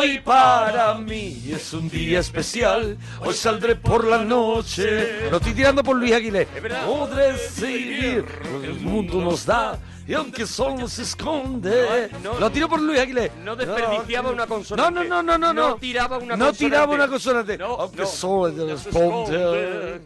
Hoy para mí es un día especial. Hoy saldré por la noche. Lo estoy tirando por Luis Aguilé. Podré seguir. lo que El mundo nos da. Y aunque solo se esconde. No, no. Lo tiro por Luis Aguilé. No desperdiciaba una No, consonante. no, no, no, no. No tiraba una No consonante. tiraba una consonante. No, aunque no. solo se esconde.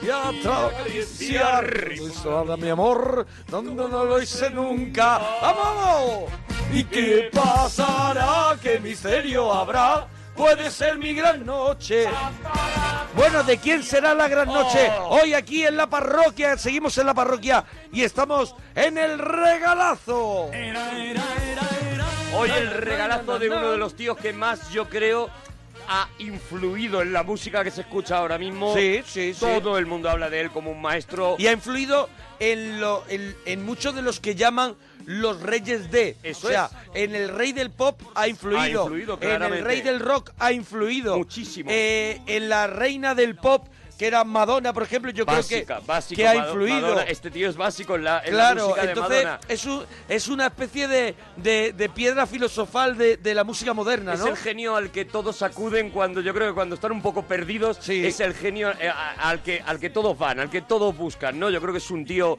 Y acariciar. Eso mi amor, donde no lo hice nunca. ¡Vamos! ¿Y qué pasará? ¿Qué misterio habrá? Puede ser mi gran noche. Bueno, ¿de quién será la gran noche? Hoy aquí en la parroquia, seguimos en la parroquia y estamos en el regalazo. Hoy el regalazo de uno de los tíos que más yo creo ha influido en la música que se escucha ahora mismo. Sí, sí, sí. Todo el mundo habla de él como un maestro. Y ha influido en, lo, en, en muchos de los que llaman los reyes de. Eso o sea, es. en el rey del pop ha influido. Ha influido, en el rey del rock ha influido. Muchísimo. Eh, en la reina del pop, que era Madonna, por ejemplo, yo básica, creo que, básico, que ha influido. Madonna. Este tío es básico en la, en la Claro, música de entonces Madonna. es, un- es una especie de, de- de piedra filosofal de, de la música moderna, Es el genio al que todos acuden cuando yo creo que cuando están un poco perdidos Sí. es el genio eh, al que al que todos van, al que todos buscan, ¿no? Yo creo que es un tío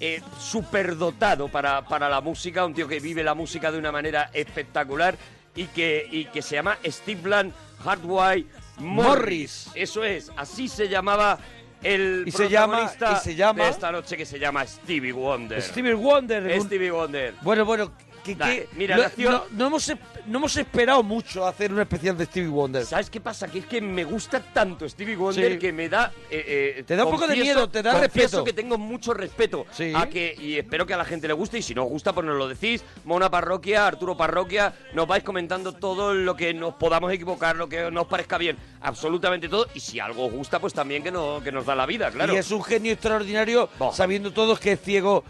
eh, superdotado para, para la música, un tío que vive la música de una manera espectacular y que, y que se llama Steve Hardway Morris. Eso es, así se llamaba el Y se llama- protagonista y se llama- de esta noche que se llama Stevie Wonder. Stevie Wonder. Stevie Wonder. Bueno, bueno, que, mira, no, nació- no- no hemos, no hemos esperado mucho a hacer un especial de Stevie Wonder. ¿Sabes qué pasa? Que es que me gusta tanto Stevie Wonder Sí. que me da... eh, eh, Te da un poco de miedo, te da respeto. que tengo mucho respeto Sí. a que y espero que a la gente le guste y si no os gusta pues nos lo decís. Mona Parroquia, Arturo Parroquia, nos vais comentando todo lo que nos podamos equivocar, lo que nos parezca bien, absolutamente todo y si algo os gusta pues también que, no, que nos da la vida, claro. Y es un genio extraordinario, sabiendo todos que es ciego,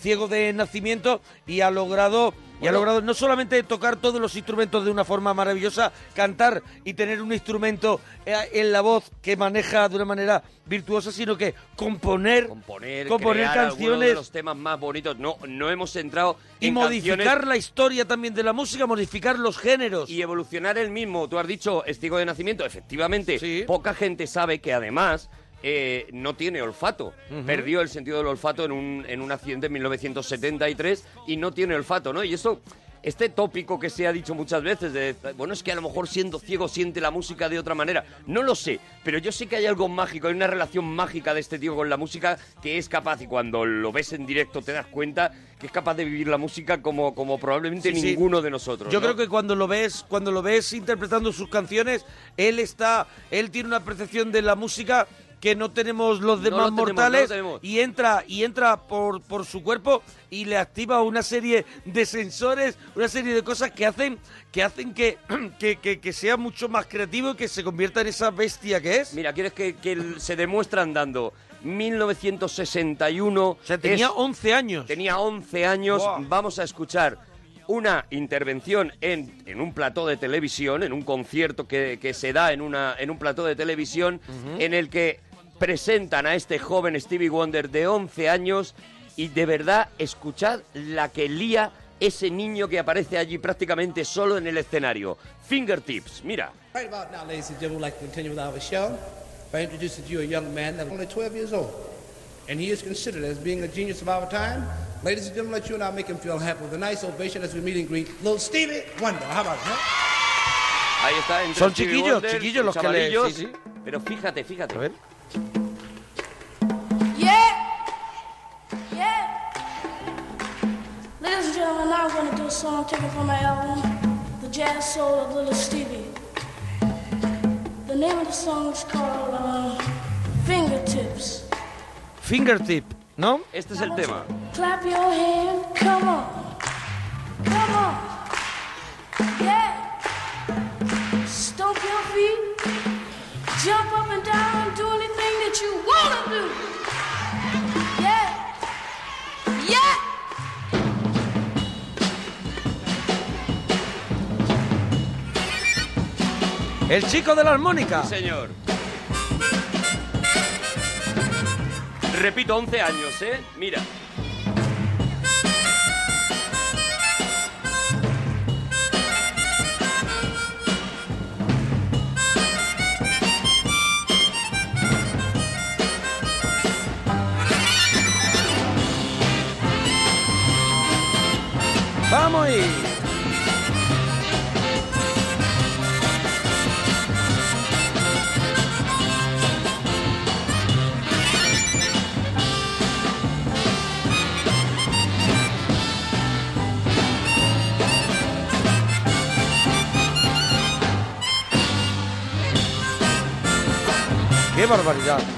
ciego de nacimiento y ha logrado y ha logrado no solamente tocar todos los instrumentos de una forma maravillosa, cantar y tener un instrumento eh, en la voz que maneja de una manera virtuosa, sino que componer, componer, componer canciones de los temas más bonitos. No, no hemos entrado y en modificar canciones la historia también de la música, modificar los géneros. y evolucionar el mismo. Tú has dicho estigo de nacimiento, efectivamente. Sí. Poca gente sabe que además eh, no tiene olfato. Perdió el sentido del olfato en un, en un accidente en 1973 y no tiene olfato, ¿no? Y eso, este tópico que se ha dicho muchas veces de, bueno, es que a lo mejor siendo ciego siente la música de otra manera. No lo sé, pero yo sé que hay algo mágico, hay una relación mágica de este tío con la música que es capaz, y cuando lo ves en directo te das cuenta que es capaz de vivir la música como, como probablemente Sí, sí. ninguno de nosotros. Yo ¿no? creo que cuando lo ves, cuando lo ves interpretando sus canciones, él está, él tiene una percepción de la música que no tenemos los No demás tenemos, mortales no y entra y entra por, por su cuerpo y le activa una serie de sensores, una serie de cosas que hacen que hacen que, que, que- que sea mucho más creativo y que se convierta en esa bestia que es. Mira, ¿quieres que, se demuestra andando? 1961. O sea, tenía es- 11 años. tenía 11 años. Vamos a escuchar una intervención en, en un plató de televisión, en un concierto que, que se da en, una, en un plató de televisión, en el que presentan a este joven Stevie Wonder de 11 años y de verdad escuchad la que lía ese niño que aparece allí prácticamente solo en el escenario. Fingertips, mira. Right about now, ladies and gentlemen, we'd like to continue with our show by introducing to you a young man that's only 12 years old. And he is considered as being a genius of our time. Ladies and gentlemen, let you and I make him feel happy with a nice ovation as we meet and greet little Stevie Wonder. How about that? Ahí está. entre Son Stevie chiquillos, Wonder, chiquillos los que le- chavalillos. sí, sí. Pero fíjate, fíjate. A ver. Yeah! Yeah! Ladies and gentlemen, now I'm going to do a song taken from my album, The Jazz Soul of Little Stevie. The name of the song is called uh, Fingertips. Fingertip, ¿no? Este es el tema. Clap your hand, come on. Come on. You want to do. Yeah. Yeah. El chico de la armónica. Sí, señor. Repito, 11 años, ¿eh? Mira. ¡Qué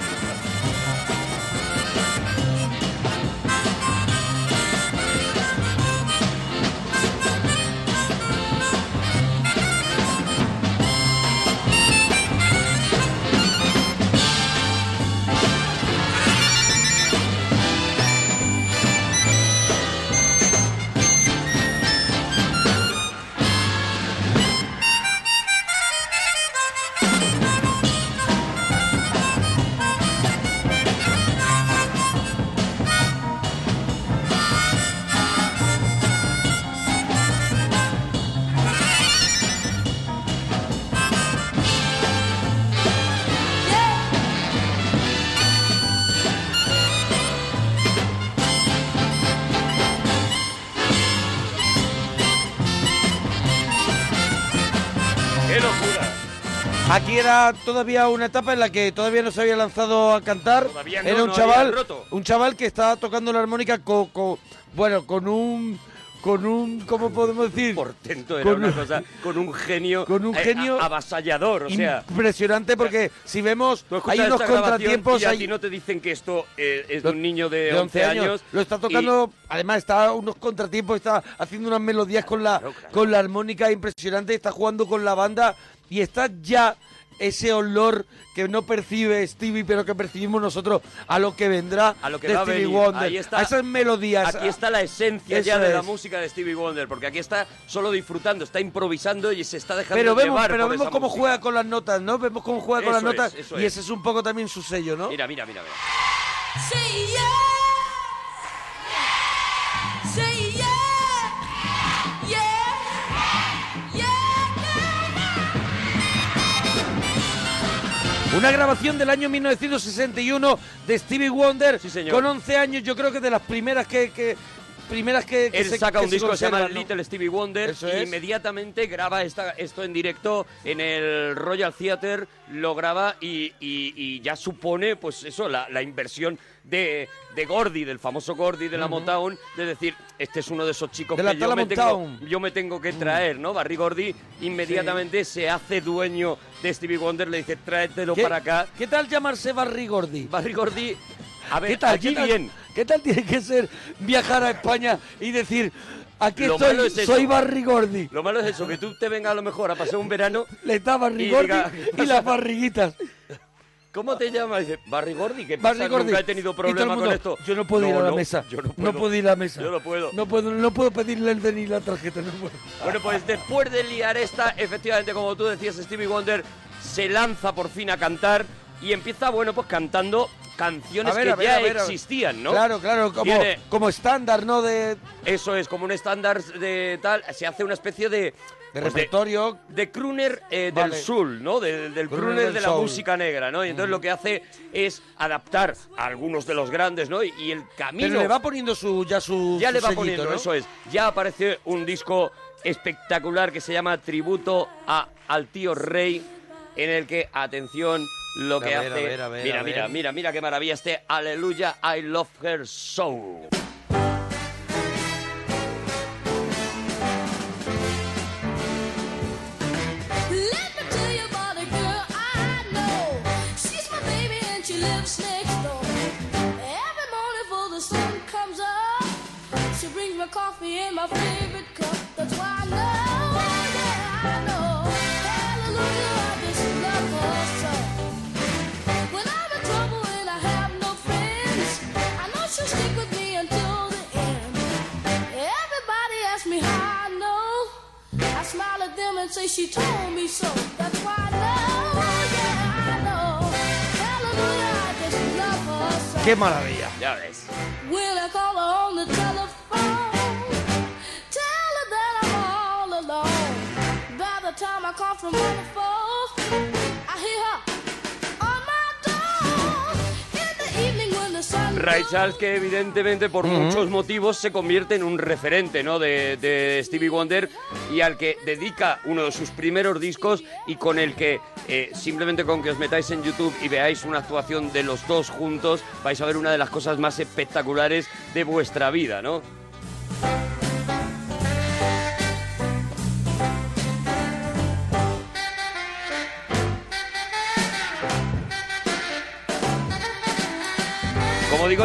era todavía una etapa en la que todavía no se había lanzado a cantar. Todavía no, era un no chaval, un chaval que estaba tocando la armónica con, con- bueno, con un con un ¿cómo podemos decir? Portento era Con una un- cosa, con un genio, con un eh, genio a- avasallador, o sea... impresionante porque si vemos hay unos contratiempos y a ahí ti no te dicen que esto eh, es de un niño de, de 11 años. Lo está y- tocando, además está unos contratiempos, está haciendo unas melodías con la Claro, claro. con la armónica impresionante, está jugando con la banda y está ya ese olor que no percibe Stevie, pero que percibimos nosotros a lo que vendrá A lo que de va a Stevie venir. Wonder, Ahí está- a esas melodías. Aquí está la esencia ya de la es. música de Stevie Wonder, porque aquí está solo disfrutando, está improvisando y se está dejando pero vemos, llevar pero por vemos esa cómo música. juega con las notas, ¿no? Vemos cómo juega con las es, notas eso y es. ese es un poco también su sello, ¿no? Mira, mira, mira, mira. Yeah. Una grabación del año 1961 de Stevie Wonder Sí, señor. con 11 años, yo creo que de las primeras que, que- primeras que, que Él se- saca que un disco que se llama ¿no? Little Stevie Wonder Eso y es. inmediatamente graba esta, esto en directo en el Royal Theatre, lo graba y, y- y ya supone, pues eso, la, la inversión de, de Gordy, del famoso Gordy de la Motown, de decir, este es uno de esos chicos De que yo me, tengo, yo me tengo que traer, ¿no? Barry Gordy inmediatamente se hace dueño de Stevie Wonder, le dice, tráetelo ¿Qué, para acá. ¿Qué tal llamarse Barry Gordy? Barry Gordy, a ver, ¿Qué tal, aquí qué tal- bien. ¿Qué tal tiene que ser viajar a España y decir, aquí Lo estoy, es soy Barry Gordy? Lo malo es eso, que tú te vengas a lo mejor a pasar un verano Le está Barry Y y las barriguitas. ¿Cómo te llamas? Barry Gordy. Nunca he tenido problema mundo, con esto. Yo no puedo ir a la no, mesa. Yo no no puedo. puedo ir a la mesa. Yo no puedo. No puedo, no puedo pedirle el DNI la tarjeta. No puedo. Bueno, pues después de liar esta, efectivamente, como tú decías, Stevie Wonder se lanza por fin a cantar y empieza, bueno, pues cantando canciones ver, que ver, ya ver, existían, ¿no? Claro, claro, como, Tiene- como estándar, ¿no? De, Eso es, como un estándar de tal, se hace una especie de... de pues repertorio. de crooner eh, Vale. del soul, ¿no? De- del Crooner del de la soul. música negra, ¿no? Y entonces lo que hace es adaptar a algunos de los grandes, ¿no? Y, y el camino... Pero le va poniendo su, ya su. ya su le va sellito, poniendo, ¿no? eso es. Ya aparece un disco espectacular que se llama Tributo a, al tío Rey, en el que, atención, lo A que ver, a hace... ver, a ver, mira, a mira, ver. mira, mira qué maravilla este Aleluya, I Love Her So. Let me tell you about a girl I know. She's my baby and she lives next door. Every morning before the sun comes up, she brings me coffee in my favorite cup. That's why I know, smile at them and say she told me so. That's why I know, yeah, I know. Hallelujah, I just love her so. Qué maravilla. Ya ves. When I call her on the telephone, tell her that I'm all alone. By the time I call from one to four, Ray Charles que evidentemente por muchos motivos se convierte en un referente ¿no? de, de Stevie Wonder y al que dedica uno de sus primeros discos y con el que eh, simplemente con que os metáis en YouTube y veáis una actuación de los dos juntos vais a ver una de las cosas más espectaculares de vuestra vida, ¿no?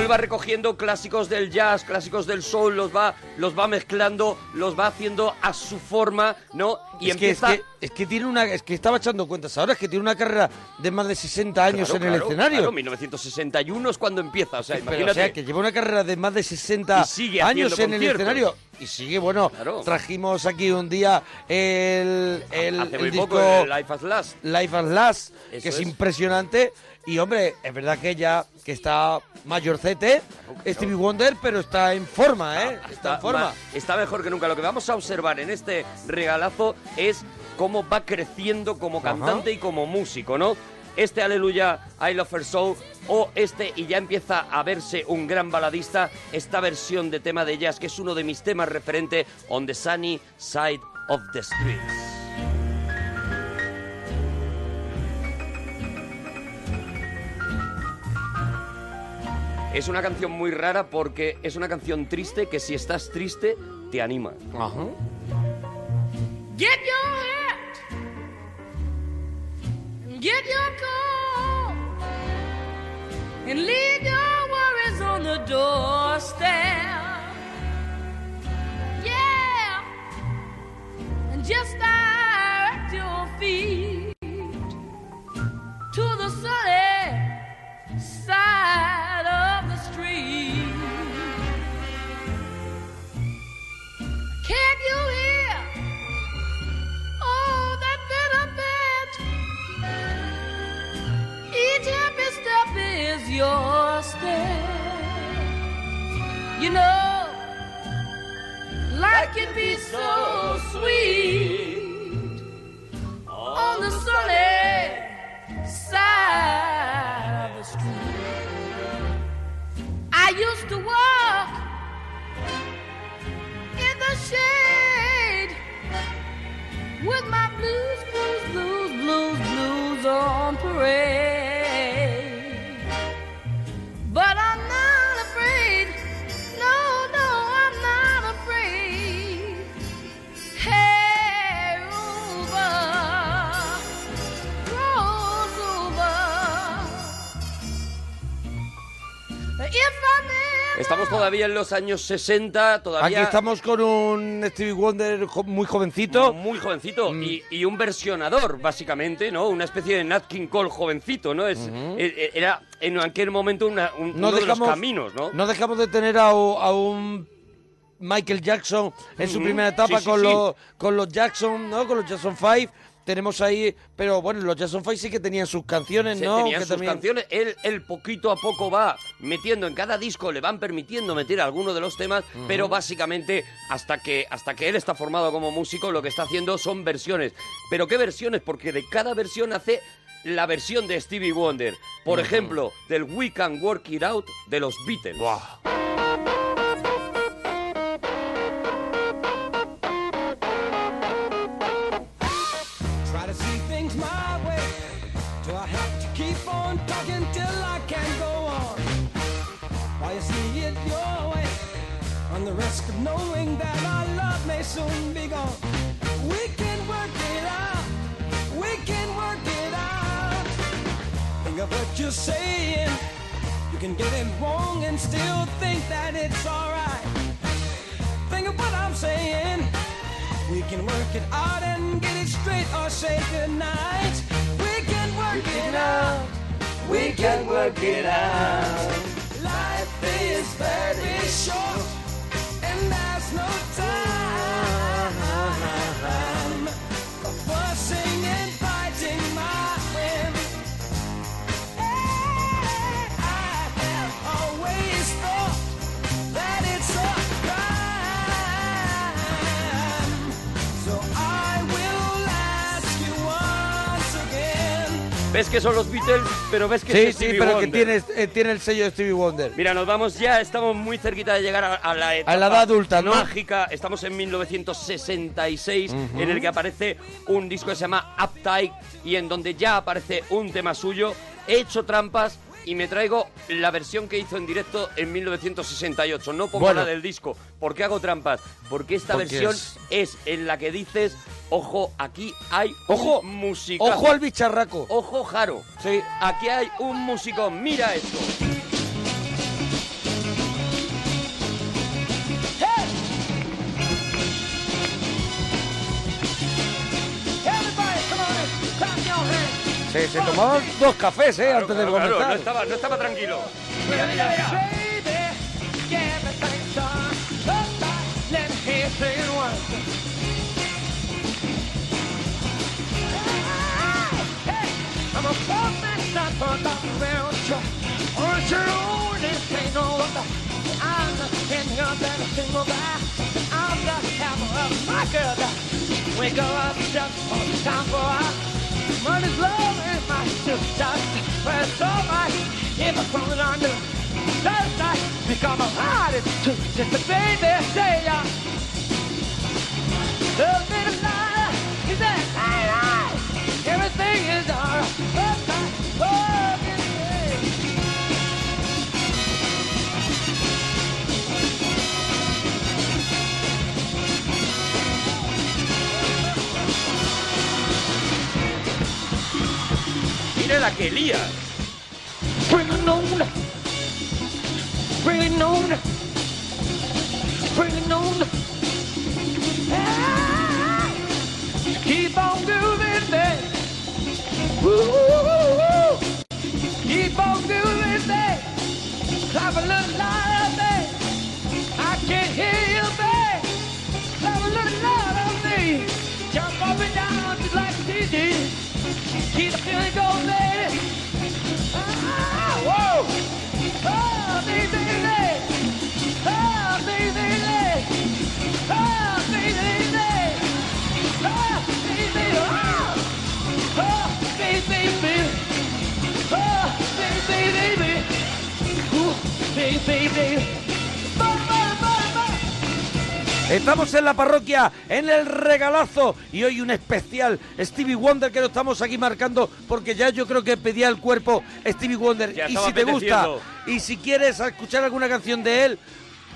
Él va recogiendo clásicos del jazz, clásicos del soul, los va, los va mezclando, los va haciendo a su forma, ¿no? Y es, que, es, empieza... que, es que tiene una es que estaba echando cuentas ahora es que tiene una carrera de más de 60 años Claro, en el claro, escenario Claro, 1961 es cuando empieza, o sea, Pero, imagínate. o sea, que lleva una carrera de más de 60 Y sigue años en el conciertos. escenario. Y sigue, bueno, trajimos aquí un día el, el, Hace el muy disco poco, el Life at Last. Life at Last, Eso que es, es. impresionante. Y, hombre, es verdad que ya que está mayorcete, Stevie Wonder, pero está en forma, ¿eh? Está, en forma. ma- está mejor que nunca. Lo que vamos a observar en este regalazo es cómo va creciendo como cantante y como músico, ¿no? Este Aleluya, I Love Her So, o este, y ya empieza a verse un gran baladista, esta versión de tema de jazz, que es uno de mis temas referente, On the Sunny Side of the Streets. Es una canción muy rara porque es una canción triste que si estás triste te anima. Ajá. Get your hat and get your coat and leave your worries on the doorstep. Know, life can be so sweet on the sunny side of the street. I used to walk Estamos todavía en los años 60, Aquí todavía estamos con un Stevie Wonder jo- muy jovencito. muy jovencito Mm. y, y un versionador, básicamente, ¿no? Una especie de Nat King Cole jovencito, ¿no? Es, e- e- Era en aquel momento una- un, No uno de los caminos, ¿no? no dejamos de tener a, u- a un Michael Jackson en su Ujú. primera etapa Sí, sí, con, sí. Los, con los Jackson, ¿no? Con los Jackson 5. Tenemos ahí, pero bueno, los Jackson 5 sí que tenían sus canciones, ¿no? tenían Que sus canciones, él, él poquito a poco va metiendo en cada disco, le van permitiendo meter alguno de los temas, pero básicamente hasta que, hasta que él está formado como músico, lo que está haciendo son versiones. ¿Pero qué versiones? Porque de cada versión hace la versión de Stevie Wonder. Por ejemplo, del We Can Work It Out de los Beatles. Try soon be gone. We can work it out. We can work it out. Think of what you're saying. You can get it wrong and still think that it's alright. Think of what I'm saying. We can work it out and get it straight or say goodnight. We can work it out. We can work it out. Life is very short and there's no time. For fussing ¿Ves que son los Beatles? Pero ves que Sí, es sí, Stevie pero que tiene, eh, tiene el sello de Stevie Wonder. Mira, nos vamos ya, estamos muy cerquita de llegar a, a la etapa A la edad adulta, ¿no? mágica. Estamos en 1966, en el que aparece un disco que se llama Uptight y en donde ya aparece un tema suyo. He hecho trampas y me traigo la versión que hizo en directo en 1968. No pongo Bueno. la del disco. ¿Por qué hago trampas? Porque esta Porque versión es- es... en la que dices, ojo, aquí hay Ojo, un. Ojo al bicharraco. Ojo, Jaro. Sí. Aquí hay un músico. Mira esto. Se, se tomaba dos cafés, ¿eh? antes de Claro, claro, comenzar. no estaba, no estaba tranquilo. I'm a poor man, not for the real truck. On your own, this ain't no wonder. I'm the king of that single guy. I'm the hammer of my girl. Wake up just for time for us. Money's low and my shit's dust. But it's alright if I'm crawling under. That's night because I'm hot as two. Just a baby, say ya. Love me tonight. La que lía. Bring it on. Bring it on. Bring it on. Keep on doing that. Woo. Keep on doing that. Clap a little louder. Estamos en la parroquia, en el regalazo y hoy un especial Stevie Wonder que lo estamos aquí marcando porque ya yo creo que pedía el cuerpo Stevie Wonder. Ya y si te gusta y si quieres escuchar alguna canción de él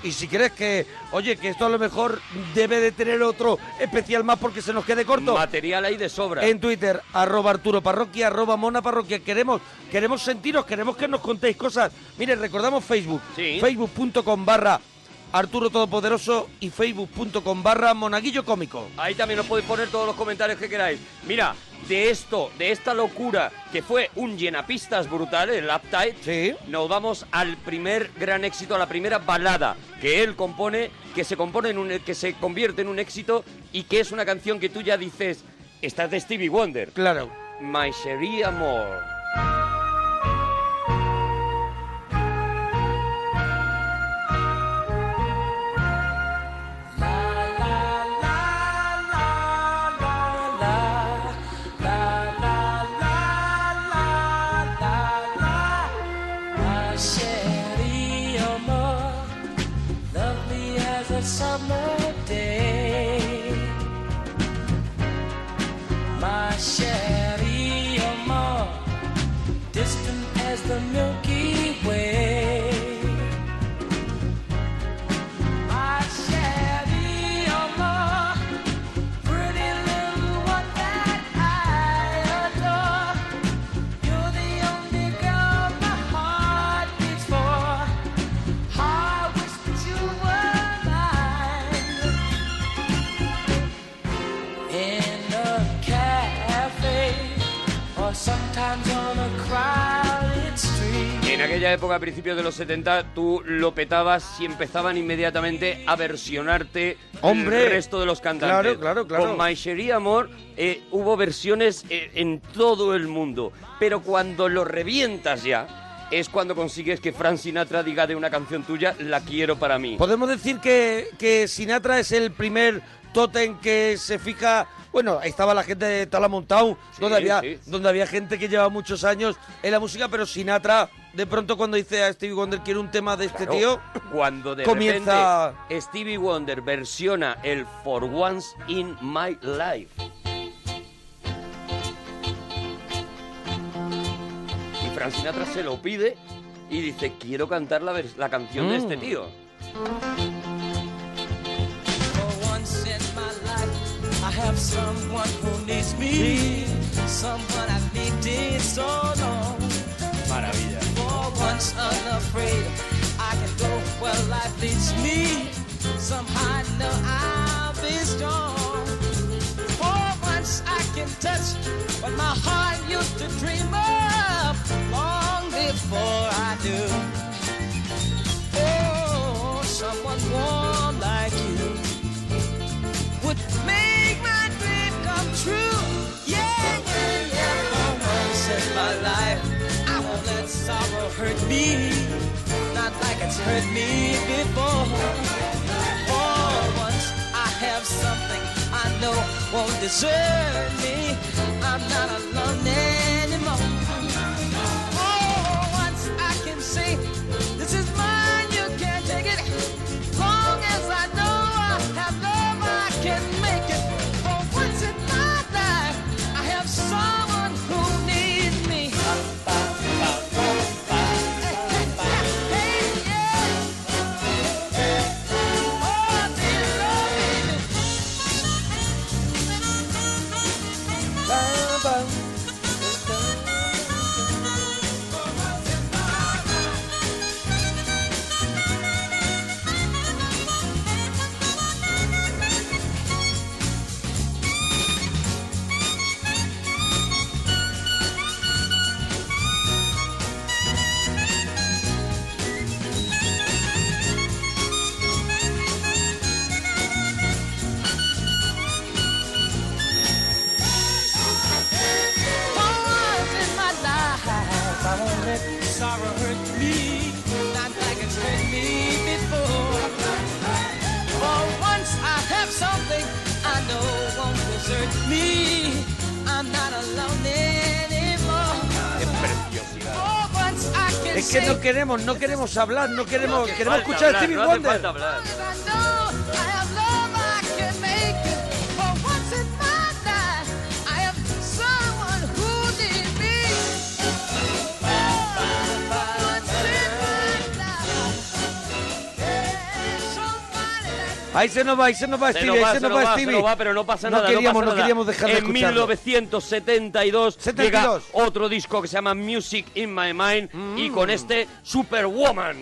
y si crees que, oye, que esto a lo mejor debe de tener otro especial más porque se nos quede corto. Material ahí de sobra. En Twitter, arroba Arturo Parroquia, arroba Mona Parroquia. Queremos, queremos sentiros, queremos que nos contéis cosas. Mire, recordamos Facebook. Sí. Facebook.com barra Arturo Todopoderoso y Facebook.com barra Monaguillo Cómico. Ahí también os podéis poner todos los comentarios que queráis. Mira, de esto, de esta locura que fue un llenapistas brutal, el Uptight, Sí. nos vamos al primer gran éxito, a la primera balada que él compone, que se compone en un, que se convierte en un éxito y que es una canción que tú ya dices, esta es de Stevie Wonder. Claro. My Cherie Amor. Época, a principios de los 70, tú lo petabas y empezaban inmediatamente a versionarte Hombre. el resto de los cantantes. Claro, claro, claro. Con My Cherie Amor eh, hubo versiones eh, en todo el mundo, pero cuando lo revientas ya es cuando consigues que Frank Sinatra diga de una canción tuya, la quiero para mí. Podemos decir que, que Sinatra es el primer tótem que se fija. Bueno, ahí estaba la gente de donde, había, sí. donde había gente que lleva muchos años en la música, pero Sinatra, de pronto cuando dice a Stevie Wonder quiero un tema de este Claro, tío, cuando de comienza- repente Stevie Wonder versiona el For Once in My Life. Y Frank Sinatra se lo pide y dice, quiero cantar la, la canción de Mm. este tío. have someone who needs me, someone I've needed so long. Maravilla. For once unafraid, I can go where life leads me. Somehow I know I'll be strong. For once I can touch what my heart used to dream of long before I do. Me, not like it's hurt me before. For once I have something I know won't desert me. I'm not alone anymore. Queremos, no queremos hablar, no queremos, hace queremos escuchar a Stevie no Wonder. Ahí se nos va, ahí se nos va Se Stevie, nos ahí se se nos va va, se Stevie. nos va, pero no pasa No nada. queríamos, pasa no nada. queríamos dejar de En escucharlo. 1972 72. llega otro disco que se llama Music in My Mind y con este Superwoman.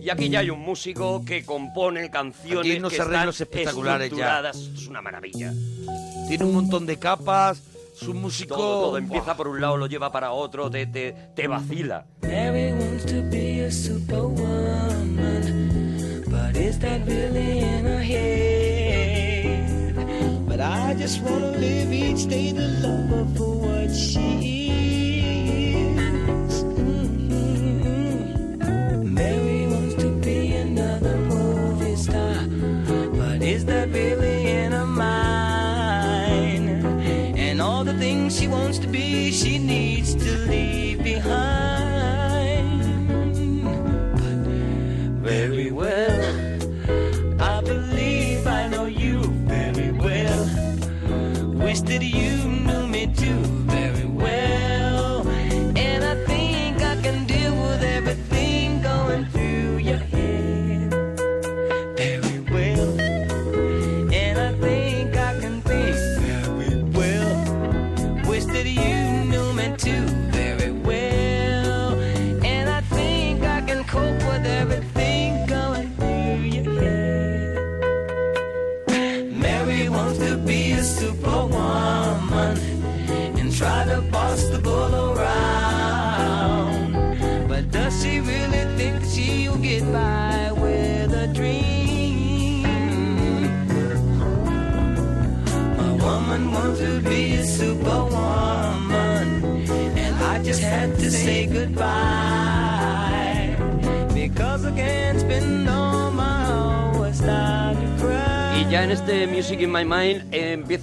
Y aquí ya hay un músico que compone canciones Aquí unos que están arreglos espectaculares ya. Es una maravilla. Tiene un montón de capas, su músico... Todo, todo empieza por un lado, lo lleva para otro, te, te, te vacila. Mary wants to be a superwoman, is that really in her head? But I just wanna live each day to love her for what she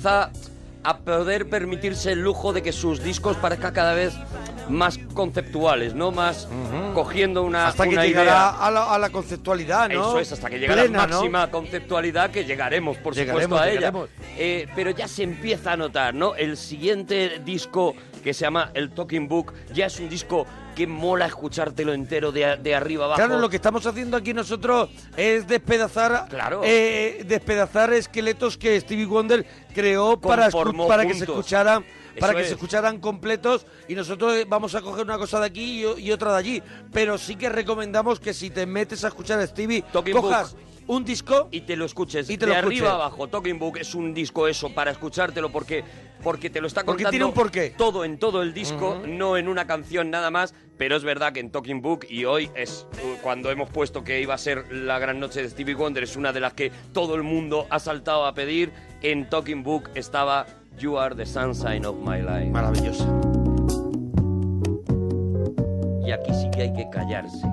a poder permitirse el lujo de que sus discos parezcan cada vez más conceptuales, ¿no? Más cogiendo una, Hasta que llegará idea. a la, a la conceptualidad, ¿no? Eso es, hasta que llegue Plena, la ¿no? máxima conceptualidad que llegaremos, por Llegaremos, supuesto, a llegaremos. ella. Eh, pero ya se empieza a notar, ¿no? El siguiente disco que se llama El Talking Book ya es un disco que mola escuchártelo entero de, de arriba abajo. Claro, lo que estamos haciendo aquí nosotros es despedazar, Claro. eh, despedazar esqueletos que Stevie Wonder creó para, escu- Conformó para que se escucharan, para Eso que es. se escucharan completos y nosotros eh, vamos a coger una cosa de aquí y, otra de allí. Pero sí que recomendamos que si te metes a escuchar a Stevie, Talking cojas Book. Un disco y te lo escuches Y te de lo arriba abajo. Talking Book es un disco eso para escuchártelo porque porque te lo está Porque contando tiene un porqué. todo en todo el disco, no en una canción nada más, pero es verdad que en Talking Book y hoy es uh, cuando hemos puesto que iba a ser la gran noche de Stevie Wonder es una de las que todo el mundo ha saltado a pedir. En Talking Book estaba You Are the Sunshine of My Life. maravilloso. y aquí sí que hay que callarse.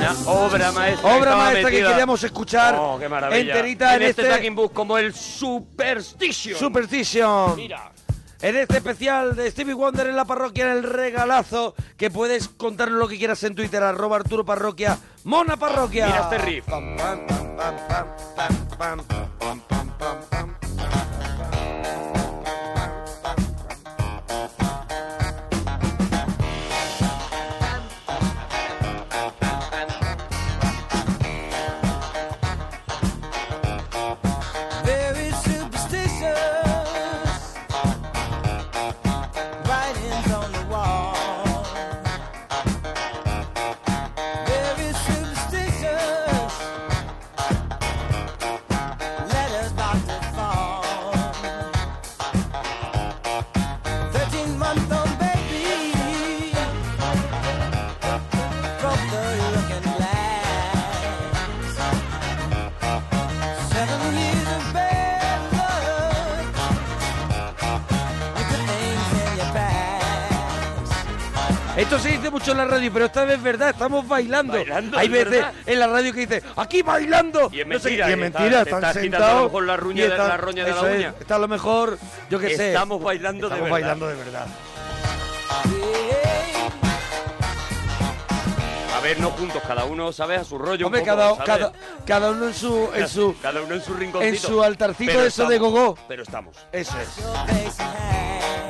Una obra maestra. Obra estaba maestra que queríamos escuchar Oh, qué enterita en este, este- Book como el Superstition. Superstition. Mira. En este especial de Stevie Wonder en la parroquia, en el regalazo, que puedes contarnos lo que quieras en Twitter, arroba Arturo Parroquia, Mona Parroquia. Mira este riff. Pam, pam, pam, mucho en la radio, pero esta vez es verdad, estamos bailando. Bailando, Hay es veces verdad. en la radio que dice, aquí bailando. Y es No sé mentira, y es mentira, está- están sentados. mejor la ruña y de- la roña de la eso es, uña. está a lo mejor, yo qué sé. Estamos bailando de Estamos verdad. bailando de verdad. A ver, no juntos, cada uno, ¿sabes? A su rollo. un Hombre, poco, cada, cada, cada uno en su, en su, Cada uno en su rinconcito. en su altarcito eso de estamos, gogó. Pero estamos. Eso es.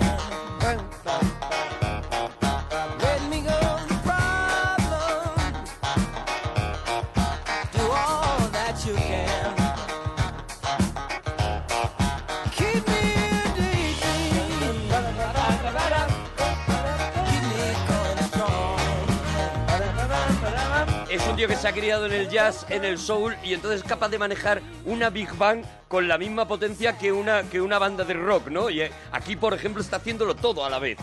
Que se ha criado en el jazz, en el soul, y entonces es capaz de manejar una Big Bang con la misma potencia que una, que una banda de rock, ¿no? Y eh, aquí, por ejemplo, está haciéndolo todo a la vez.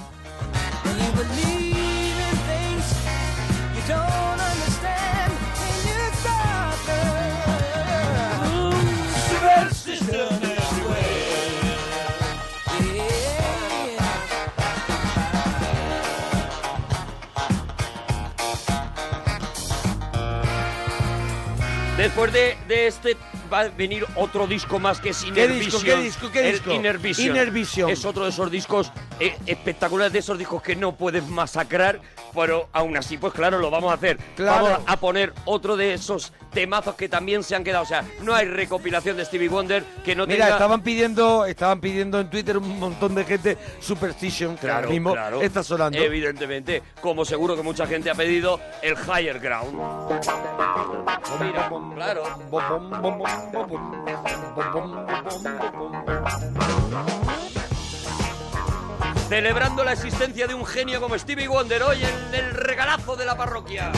Después de, de este va a venir otro disco más que es ¿Qué Inner disco, Visions. qué disco, qué El disco? Inner Vision. Inner Vision. Es otro de esos discos eh, espectaculares, de esos discos que no puedes masacrar, pero aún así, pues claro, lo vamos a hacer. Claro. Vamos a poner otro de esos temazos que también se han quedado. O sea, no hay recopilación de Stevie Wonder que no Mira, tenga... estaban pidiendo, estaban pidiendo en Twitter un montón de gente Superstition, que ahora mismo claro. está sonando. Evidentemente, como seguro que mucha gente ha pedido, el Higher Ground. Mira, claro. Celebrando la existencia de un genio como Stevie Wonder hoy en el regalazo de la parroquia.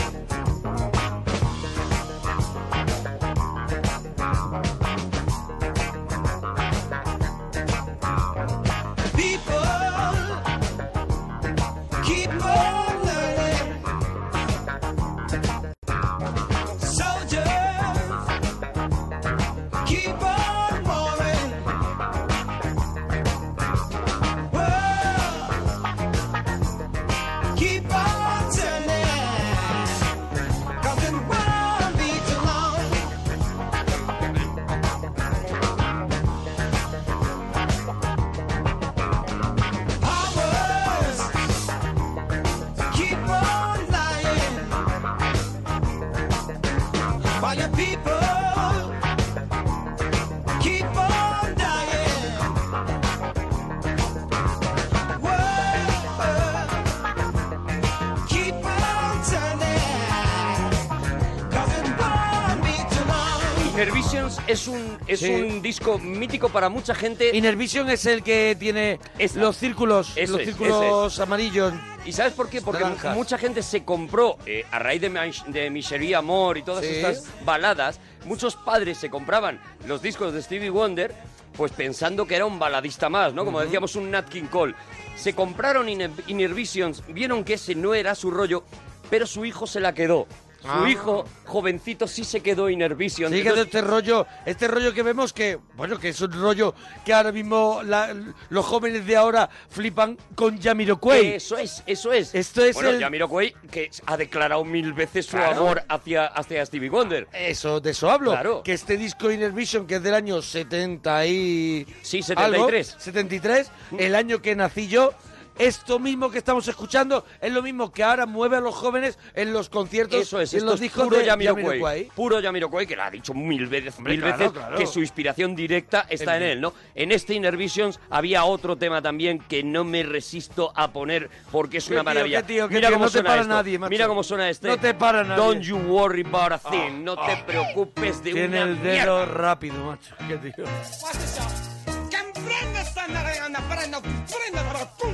Un, es Sí. un disco mítico para mucha gente. Inner Vision es el que tiene Esa. los círculos, Eso los es, círculos amarillos. ¿Y sabes por qué? Porque Naranjas. mucha gente se compró, eh, a raíz de, de Misery Amor y todas Sí. estas baladas, muchos padres se compraban los discos de Stevie Wonder, pues pensando que era un baladista más, ¿no? Como decíamos, un Nat King Cole. Se compraron Inner, Inner Visions, vieron que ese no era su rollo, pero su hijo se la quedó. Su Ah. hijo, jovencito, sí se quedó Inner Visions. Sí, Entonces, este rollo, este rollo que vemos que, bueno, que es un rollo que ahora mismo la- los jóvenes de ahora flipan con Jamiroquai. Eso es, eso es. Esto es bueno, el- Jamiroquai, que ha declarado mil veces su Claro. amor hacia, hacia Stevie Wonder. Eso, de eso hablo. Claro. Que este disco Inner Vision, que es del año 70 y... Sí, algo, 73. 73, el año que nací yo. Esto mismo que estamos escuchando es lo mismo que ahora mueve a los jóvenes en los conciertos Eso es, y en esto los es discos puro de Jamiroquai. Jamiroquai. Puro Jamiroquai, que lo ha dicho mil veces, Hombre, mil claro, veces, claro. que su inspiración directa está en En- él, ¿no? En este Inner Visions había otro tema también que no me resisto a poner porque es Qué una tío, maravilla. qué tío, qué Mira tío, cómo no te suena para esto. nadie, macho. Mira cómo suena este. No te para nadie. Don't you worry about a thing. no te preocupes de Tiene una el dedo mierda. rápido, macho. Qué tío.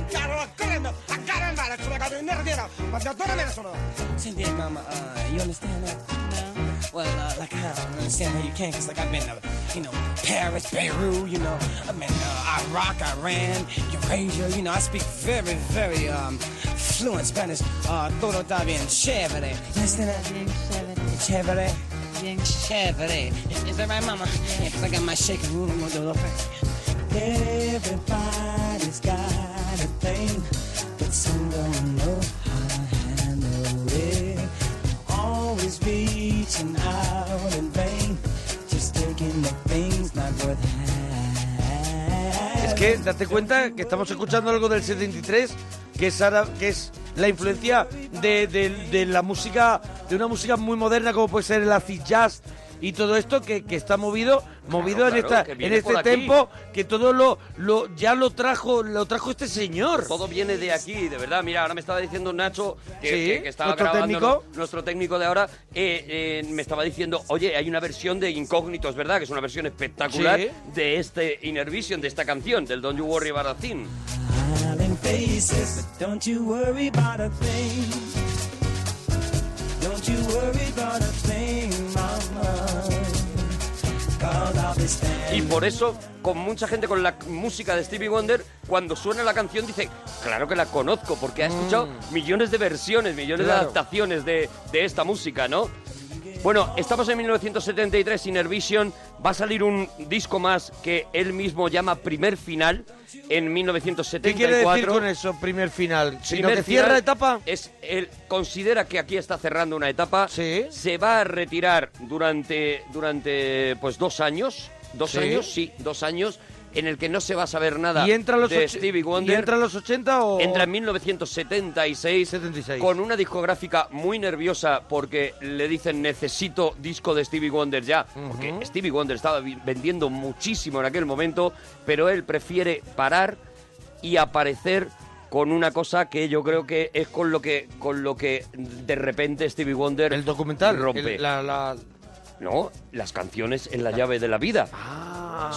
Que prenda esta navegando, prendo, prendo, pero tú, caro, corriendo, a caramba, sulla cabina, nera, ma da dove me ne sono? Senti, mama, uh, you understand that? Well, uh, like, I don't understand how you can, cause like I've been, uh, you know, Paris, Beirut, you know, I've been, uh, Iraq, Iran, Eurasia, you know, I speak very, very, um, fluent Spanish, uh, todo está bien, chévere. You understand that? Chévere. Chévere. Is, is that right, mama? Yeah, cause I got my shaking room, I'm gonna do a little thing. Everybody's got a thing, but some don't know how to handle it. Always reaching out in vain, just taking the things not worth having. Es que date cuenta que estamos escuchando algo del 73 que es, ahora- que es la influencia de, de- de la música, de una música muy moderna como puede ser el acid jazz y todo esto que, que está movido, movido claro, en esta, en este tempo que todo lo, lo ya lo trajo, lo trajo este señor. Todo viene de aquí, de verdad. Mira, ahora me estaba diciendo Nacho, que, Sí, que- que estaba nuestro grabando técnico. ¿no? nuestro técnico de ahora, eh, eh, me estaba diciendo, oye, hay una versión de Incógnito, es verdad, que es una versión espectacular Sí. de este Inner Vision, de esta canción, del Don't You Worry About a Thing. don't you worry about a thing. Don't you worry about a thing, Y por eso, con mucha gente con la música de Stevie Wonder, cuando suena la canción dice, claro que la conozco, porque ha escuchado millones de versiones, millones de adaptaciones de, de esta música, ¿no? Bueno, estamos en 1973, Inner Vision, Va a salir un disco más que él mismo llama Primer Final en 1974. ¿Qué quiere decir con eso, primer final? ¿Sino Primer que cierra etapa? Es, él considera que aquí está cerrando una etapa. Se va a retirar durante, durante pues dos años. Dos Sí. años, sí, dos años. En el que no se va a saber nada ¿Y entra los, de Stevie Wonder. ¿Y entra a los 80 o...? Entra en 1976 con una discográfica muy nerviosa porque le dicen necesito disco de Stevie Wonder ya, porque Stevie Wonder estaba vendiendo muchísimo en aquel momento, pero él prefiere parar y aparecer con una cosa que yo creo que es con lo que con lo que de repente Stevie Wonder el documental rompe. el- la- la- No, las canciones en la llave de la vida.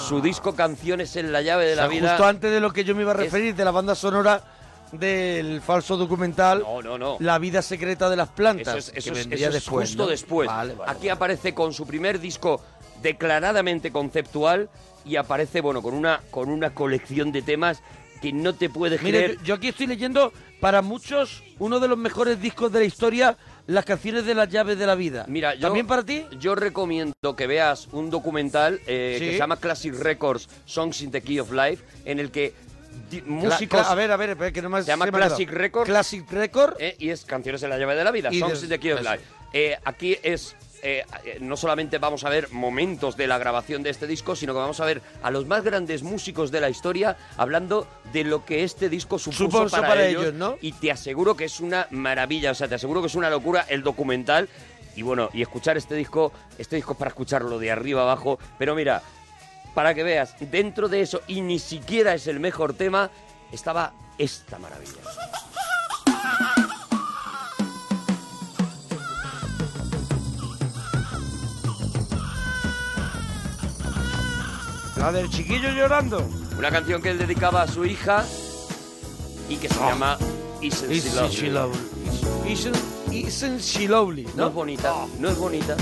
Su disco Canciones en la llave de Ah. la vida. justo antes de lo que yo me iba a es- referir, de la banda sonora del falso documental No, no, no. La vida secreta de las plantas, Eso es, eso que es- vendría eso es después, justo después. Vale, vale, Aquí aparece con su primer disco declaradamente conceptual y aparece, bueno, con una, con una colección de temas que no te puedes Mire, creer. yo, yo aquí estoy leyendo para muchos uno de los mejores discos de la historia, las canciones de las llaves de la vida. Mira, yo, ¿También para ti? Yo recomiendo que veas un documental eh, Sí. que se llama Classic Records Songs in the Key of Life, en el que músicos... a ver, a ver, que no me Se llama se. Classic Record. Classic Record. Eh, y es Canciones en la llave de la vida, Y Songs de- in the Key of. Life. Eh, aquí es... eh, eh, no solamente vamos a ver momentos de la grabación de este disco, sino que vamos a ver a los más grandes músicos de la historia hablando de lo que este disco supuso, Supuso para, para ellos, ellos, ¿no? Y te aseguro que es una maravilla, o sea, te aseguro que es una locura el documental. Y bueno, y escuchar este disco, este disco es para escucharlo de arriba abajo. Pero mira, para que veas, dentro de eso, y ni siquiera es el mejor tema, estaba esta maravilla. La del chiquillo llorando. Una canción que él dedicaba a su hija y que se llama Isn't She Lovely. Isn't, isn't she lovely? No ¿no? es bonita, no es bonita.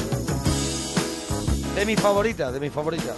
De mi favorita, de mi favorita.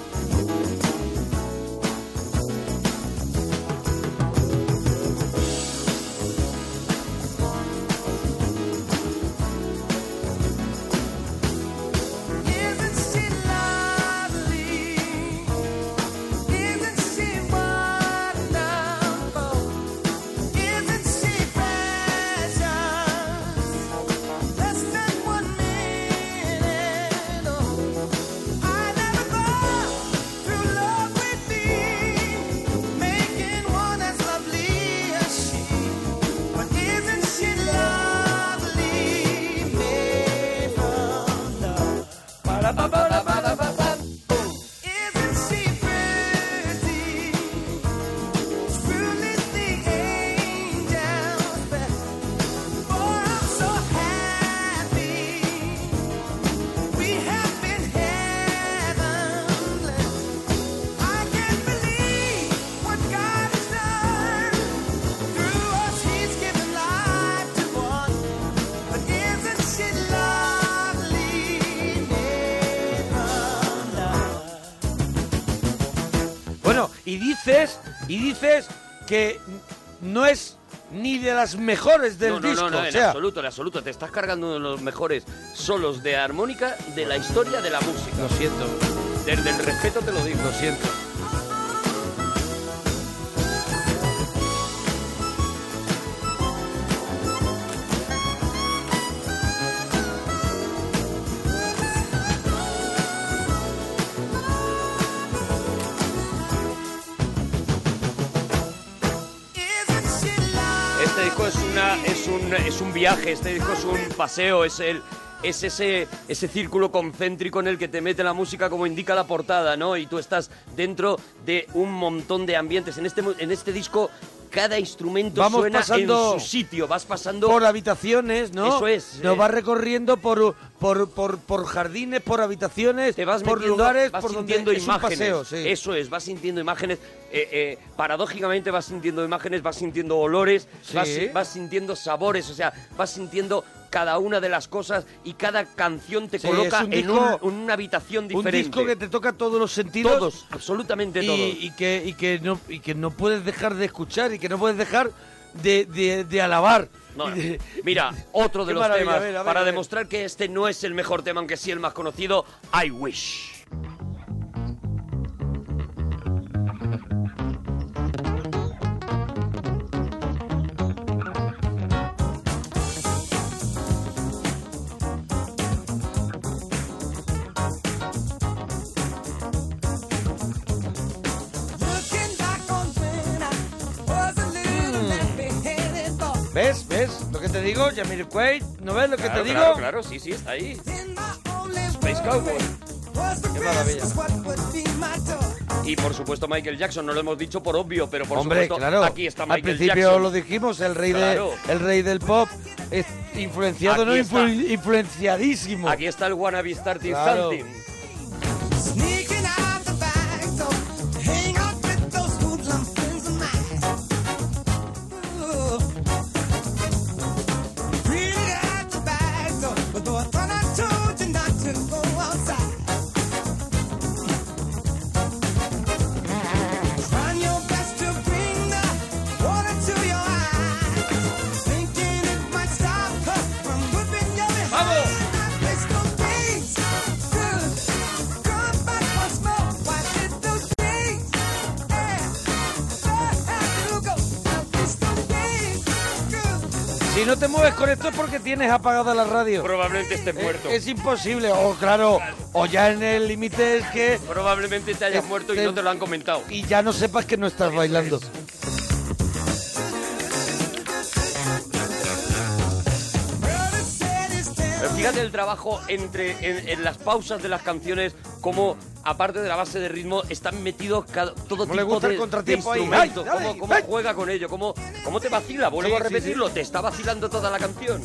Y dices que no es ni de las mejores del no, no, disco. no, no, o en sea, absoluto, en absoluto. Te estás cargando uno de los mejores solos de armónica de la historia de la música. Lo siento. Desde el respeto te lo digo. Lo siento. Viaje, este disco es un paseo, es el es ese ese círculo concéntrico en el que te mete la música como indica la portada, ¿no? Y tú estás dentro de un montón de ambientes. En este en este disco cada instrumento Vamos suena pasando en su sitio, vas pasando por habitaciones, ¿no? Eso es, Nos eh. va recorriendo por, por, por, por jardines, por habitaciones, te vas por metiendo- lugares, vas por donde sintiendo es un imágenes. paseo, sí. Eso es, vas sintiendo imágenes. eh, eh, paradójicamente vas sintiendo imágenes, vas sintiendo olores, Sí. vas, vas sintiendo sabores, o sea, vas sintiendo cada una de las cosas y cada canción te Sí, coloca es un en, disco- un- en una habitación Un diferente. disco que te toca todos los sentidos. Todos, absolutamente y, todos. y que, y, que no, y que no puedes dejar de escuchar y que no puedes dejar de, de, de alabar. No, Y de- Mira, otro de Qué los maravilla, temas a ver, a ver, para a ver. demostrar que este no es el mejor tema, aunque sí el más conocido, I Wish. Te digo? Jamiroquai, ¿no ves lo que Claro, te digo? claro, claro, sí, sí, está ahí. Space Cowboy. Qué maravilla. Y por supuesto Michael Jackson, no lo hemos dicho por obvio, pero por Hombre, supuesto claro. aquí está Al Michael principio Jackson. lo dijimos, el rey Claro. de, el rey del pop, es influenciado, Aquí no. Influ- influenciadísimo. Aquí está el wannabe starting Claro. something. Si no te mueves con esto es porque tienes apagada la radio. Probablemente estés muerto. Es imposible, o claro, o ya en el límite es que Probablemente te hayas muerto y no te lo han comentado. y ya no sepas que no estás bailando. Fíjate el trabajo entre en, en las pausas de las canciones, como aparte de la base de ritmo, están metidos cada, todo ¿Cómo le tipo de, de contratiempo ahí? instrumentos, ¡Ay, cómo, dale, cómo juega con ello, cómo, cómo te vacila, vuelvo Sí, a sí, repetirlo, te está vacilando toda la canción.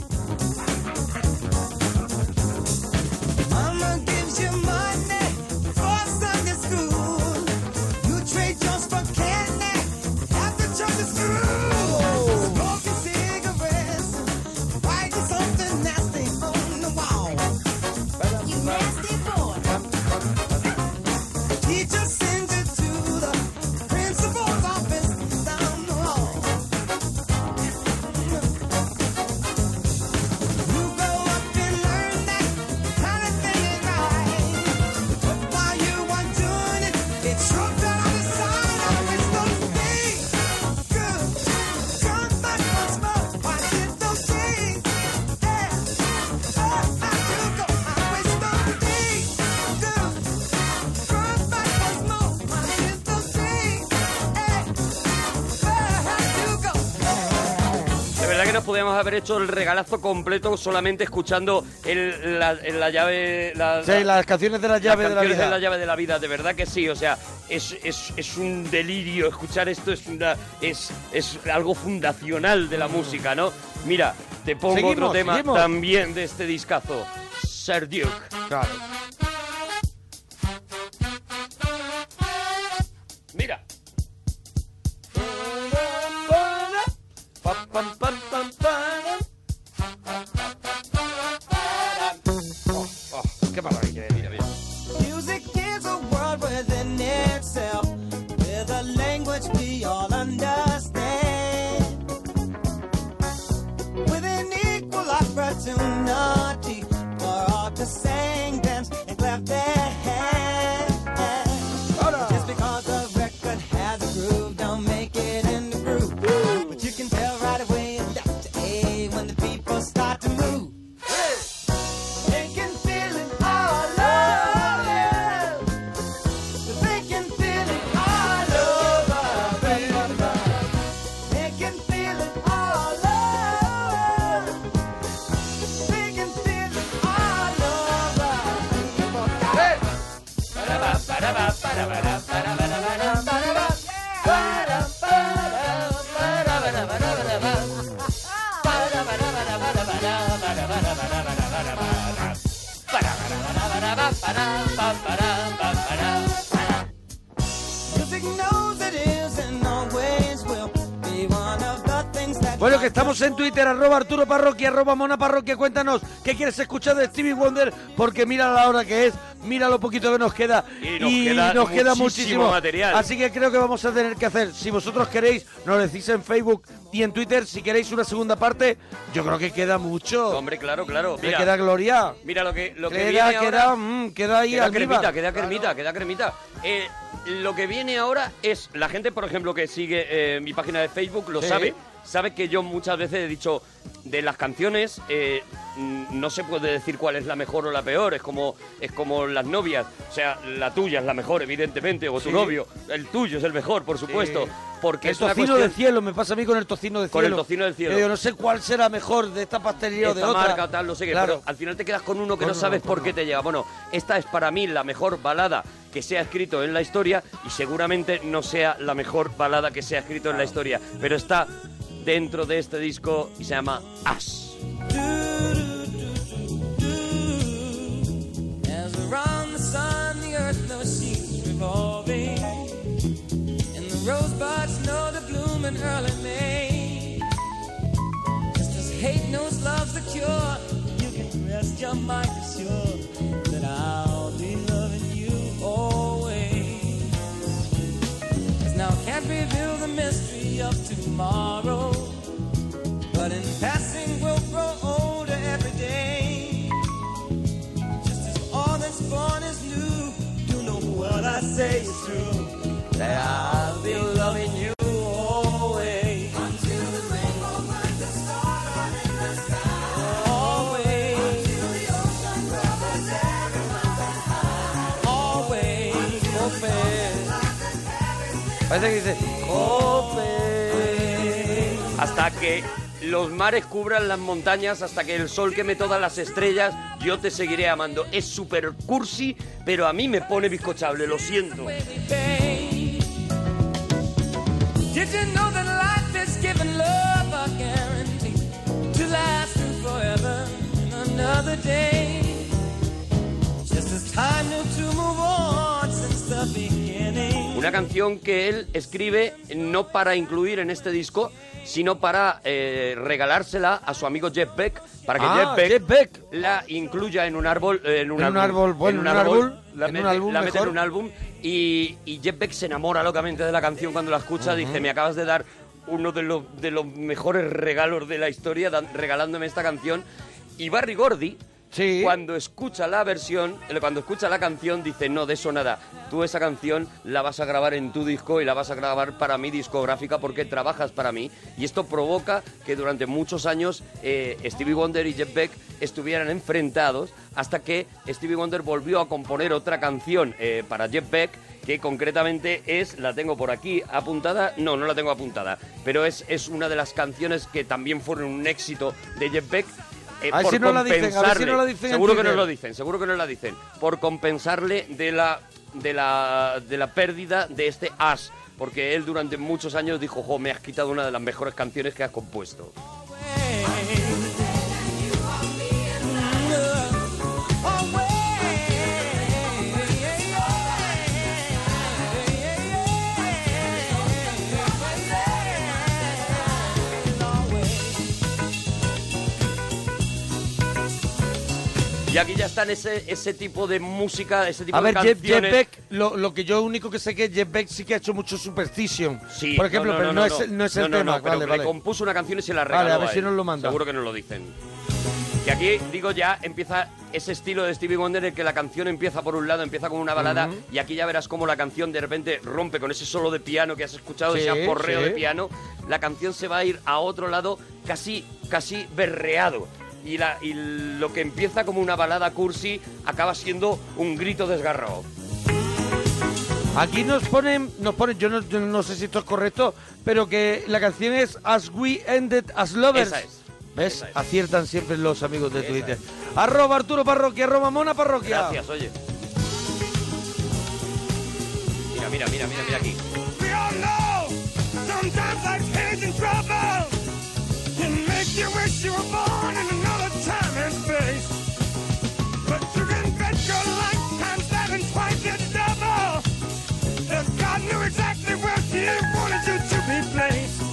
Haber hecho el regalazo completo solamente escuchando el, la, el- la llave... La, Sí, las canciones de la llave de la vida. de la llave de la vida, de verdad que sí, o sea, es, es, es un delirio escuchar esto, es una es, es algo fundacional de la música, ¿no? Mira, te pongo Seguimos, otro tema seguimos. también de este discazo, Sir Duke. Claro. Twitter, arroba Arturo Parroquia, arroba Mona Parroquia. Cuéntanos qué quieres escuchar de Stevie Wonder, porque mira la hora que es, mira lo poquito que nos queda. Y nos queda nos queda muchísimo muchísimo material. Así que creo que vamos a tener que hacer, si vosotros queréis, nos decís en Facebook y en Twitter, si queréis una segunda parte, yo creo que queda mucho. Hombre, claro, claro. Me Mira, queda gloria. mira lo que, lo que Queda, viene queda, ahora... mm, queda ahí Queda cremita, queda cremita, queda cremita. Eh, lo que viene ahora es, la gente, por ejemplo, que sigue eh, mi página de Facebook, lo Sí. sabe. Sabe que yo muchas veces he dicho, de las canciones eh, no se puede decir cuál es la mejor o la peor, es como, es como las novias, o sea, la tuya es la mejor, evidentemente, o tu Sí. novio, el tuyo es el mejor, por supuesto, Sí. porque el tocino cuestión- del cielo, me pasa a mí con el tocino del Con el cielo. tocino del cielo. Yo no sé cuál será mejor de esta pastelería o de otra. marca, tal, no sé qué, Claro. pero al final te quedas con uno que no sabes por qué te llega. Bueno, esta es para mí la mejor balada que se ha escrito en la historia y seguramente no sea la mejor balada que se ha escrito en la historia, pero está dentro de este disco y se llama Ash. Rosebuds know the bloom in early May. Just as hate knows love's the cure, you can rest your mind that I'll be loving you always. 'Cause now I can't reveal the mystery of tomorrow. But in passing, we'll grow older every day. Just as all that's born is new, you know what I say is true. That I'll be loving you always. Until the rainbow finds Hasta que los mares cubran las montañas, hasta que el sol queme todas las estrellas, yo te seguiré amando. Es super cursi, pero a mí me pone bizcochable, lo siento. to. Una canción que él escribe no para incluir en este disco, sino para eh, regalársela a su amigo Jeff Beck, para que Ah, Jeff, Beck Jeff Beck. la incluya en un árbol. eh, en un, En un álbum, árbol, bueno, en un árbol, la mete, álbum la mete mejor. en un álbum y, y Jeff Beck se enamora locamente de la canción cuando la escucha. Dice, me acabas de dar uno de los, de los mejores regalos de la historia, regalándome esta canción. Y Barry Gordy, Sí. cuando escucha la versión, eh, cuando escucha la canción, dice, no, de eso nada. Tú esa canción la vas a grabar en tu disco y la vas a grabar para mi discográfica porque trabajas para mí. Y esto provoca que durante muchos años eh, Stevie Wonder y Jeff Beck estuvieran enfrentados hasta que Stevie Wonder volvió a componer otra canción eh, para Jeff Beck que concretamente es, la tengo por aquí apuntada, no, no la tengo apuntada, pero es, es una de las canciones que también fueron un éxito de Jeff Beck. Eh, A ver por si no la dicen, a ver si compensarle. no la dicen en seguro que nos lo dicen, seguro que nos la dicen, por compensarle de la, de la, de la pérdida de este as, porque él durante muchos años dijo, jo, me has quitado una de las mejores canciones que has compuesto. Y aquí ya están ese, ese tipo de música, ese tipo A de ver, Jeff, Jeff canciones. Beck, lo, lo que yo único que sé que Jeff Beck sí que ha hecho mucho Superstition. Sí, por ejemplo, pero no, es, el- no es el No, no, tema. no, pero vale, le vale. compuso una canción y se la Vale, regaló a ver si él. nos lo manda. Seguro que nos lo dicen. Y aquí, digo, ya empieza ese estilo de Stevie Wonder en el que la canción empieza por un lado, empieza como una balada, Ujú. y aquí ya verás cómo la canción de repente rompe con ese solo de piano que has escuchado, Sí, ese aporreo sí. de piano. La canción se va a ir a otro lado casi, casi berreado. Y, la, y lo que empieza como una balada cursi acaba siendo un grito desgarrado. Aquí nos ponen, nos ponen, yo no, yo no sé si esto es correcto, pero que la canción es As We Ended As Lovers. Esa es. ¿Ves? Esa es. Aciertan siempre los amigos de Esa Twitter. es. Arroba Arturo Parroquia, arroba Mona Parroquia. Gracias, oye. Mira, mira, mira, mira, mira aquí. We all know sometimes life's in trouble you wish you were born in another time and space. But you can bet your lifetime seven twice the double. Cause God knew exactly where He wanted you to be placed.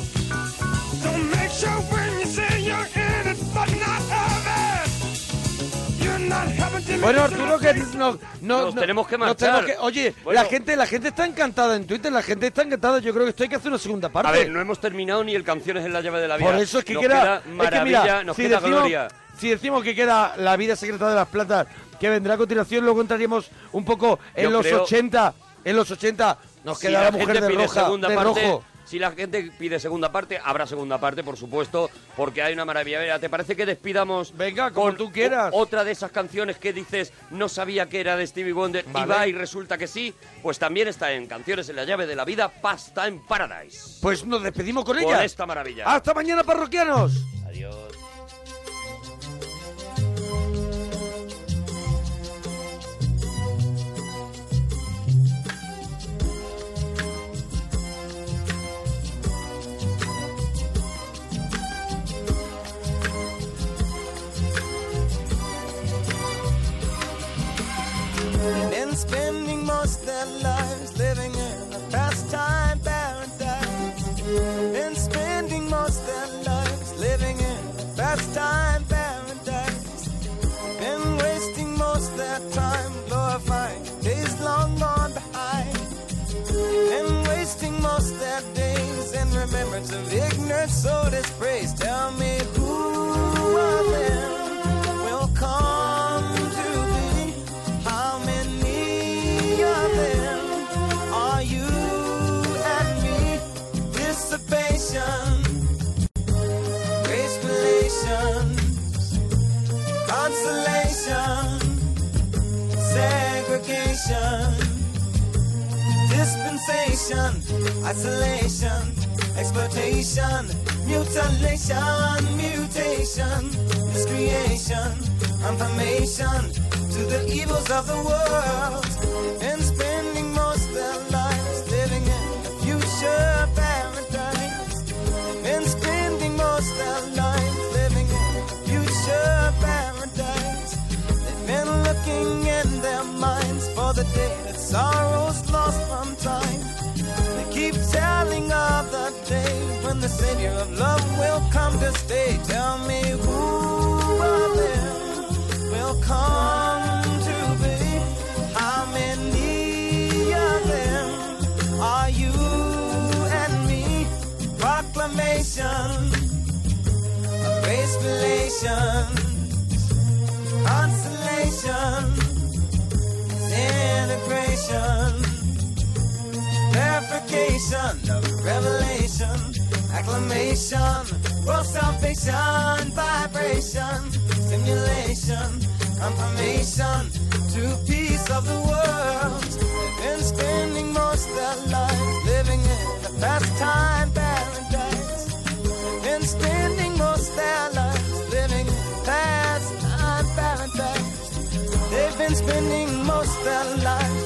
Bueno, Arturo, que no, no, Nos no- tenemos que marchar. tenemos que- oye, Bueno. la gente, la gente está encantada en Twitter, la gente está encantada. Yo creo que esto hay que hacer una segunda parte. A ver, no hemos terminado ni el Canciones en la llave de la vida. Por eso es que nos queda, es que maravilla, mira, nos si queda decimos, gloria. si decimos que queda la vida secreta de las plantas, que vendrá a continuación, luego entraríamos un poco en Yo los creo- 80, en los 80 nos Si queda la la mujer de roja, segunda de parte, rojo. Si la gente pide segunda parte, habrá segunda parte, por supuesto, porque hay una maravilla. ¿Te parece que despidamos Venga, como tú quieras. otra de esas canciones que dices no sabía que era de Stevie Wonder y va y resulta que sí? Pues también está en Canciones en la llave de la vida, Pasta en Paradise. Pues nos despedimos con Con ella. esta maravilla. Hasta mañana, parroquianos. Adiós. And spending most their lives living in a pastime paradise. And spending most their lives living in a pastime paradise. And wasting most their time glorifying days long gone behind. And wasting most their days in remembrance of ignorance, so dispraise. Tell me who of them will come segregation dispensation, isolation, exploitation, mutilation, mutation, miscreation, confirmation to the evils of the world, the day that sorrow's lost from time. They keep telling of the day when the Savior of love will come to stay. Tell me who of them will come to be? How many of them are you and me? Proclamation grace relations consolation, integration, verification of revelation, acclamation, world salvation, vibration, simulation, confirmation. To peace of the world. They've been spending most their lives living in a pastime paradise. spending most their lives